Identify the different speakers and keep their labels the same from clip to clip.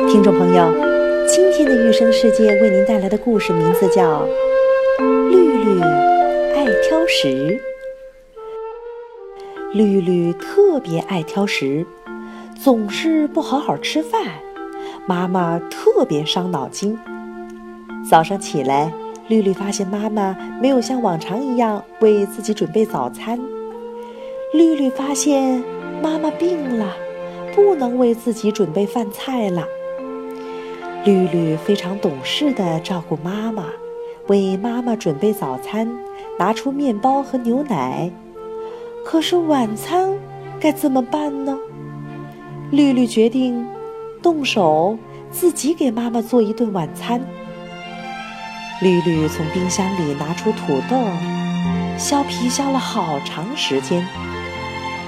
Speaker 1: 听众朋友，今天的育生世界为您带来的故事名字叫《绿绿爱挑食》。绿绿特别爱挑食，总是不好好吃饭，妈妈特别伤脑筋。早上起来，绿绿发现妈妈没有像往常一样为自己准备早餐。绿绿发现妈妈病了，不能为自己准备饭菜了。绿绿非常懂事地照顾妈妈，为妈妈准备早餐，拿出面包和牛奶。可是晚餐该怎么办呢？绿绿决定动手自己给妈妈做一顿晚餐。绿绿从冰箱里拿出土豆，削皮削了好长时间。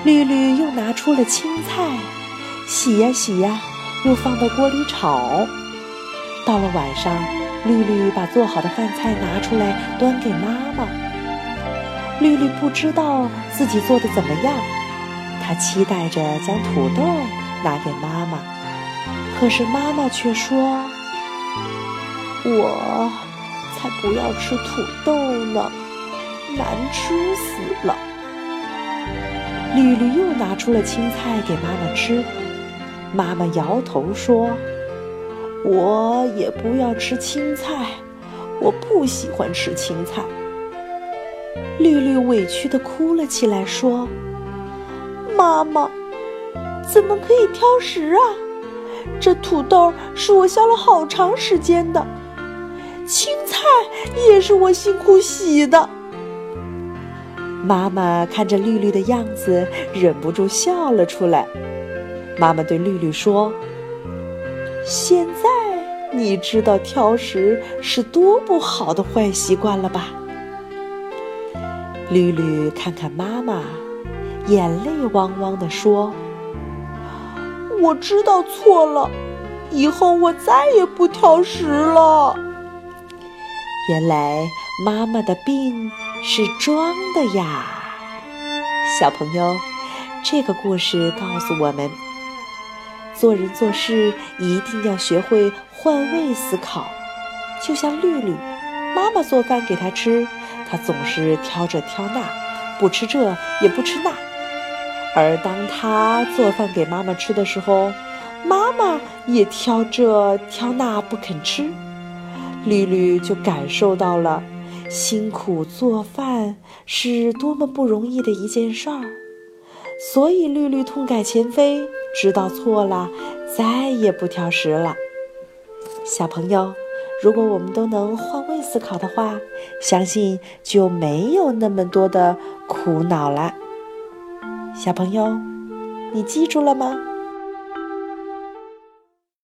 Speaker 1: 绿绿又拿出了青菜，洗呀洗呀，又放到锅里炒。到了晚上，绿绿把做好的饭菜拿出来端给妈妈。绿绿不知道自己做的怎么样，她期待着将土豆拿给妈妈，可是妈妈却说：“我才不要吃土豆呢，难吃死了。”绿绿又拿出了青菜给妈妈吃，妈妈摇头说。我也不要吃青菜，我不喜欢吃青菜。绿绿委屈地哭了起来，说：“妈妈，怎么可以挑食啊？这土豆是我削了好长时间的，青菜也是我辛苦洗的。”妈妈看着绿绿的样子，忍不住笑了出来。妈妈对绿绿说。现在你知道挑食是多不好的坏习惯了吧？绿绿看看妈妈，眼泪汪汪地说：“我知道错了，以后我再也不挑食了。”原来妈妈的病是装的呀！小朋友，这个故事告诉我们。做人做事一定要学会换位思考，就像绿绿，妈妈做饭给她吃，她总是挑这挑那，不吃这也不吃那；而当她做饭给妈妈吃的时候，妈妈也挑这挑那不肯吃，绿绿就感受到了辛苦做饭是多么不容易的一件事儿，所以绿绿痛改前非。知道错了，再也不挑食了。小朋友，如果我们都能换位思考的话，相信就没有那么多的苦恼了。小朋友，你记住了吗？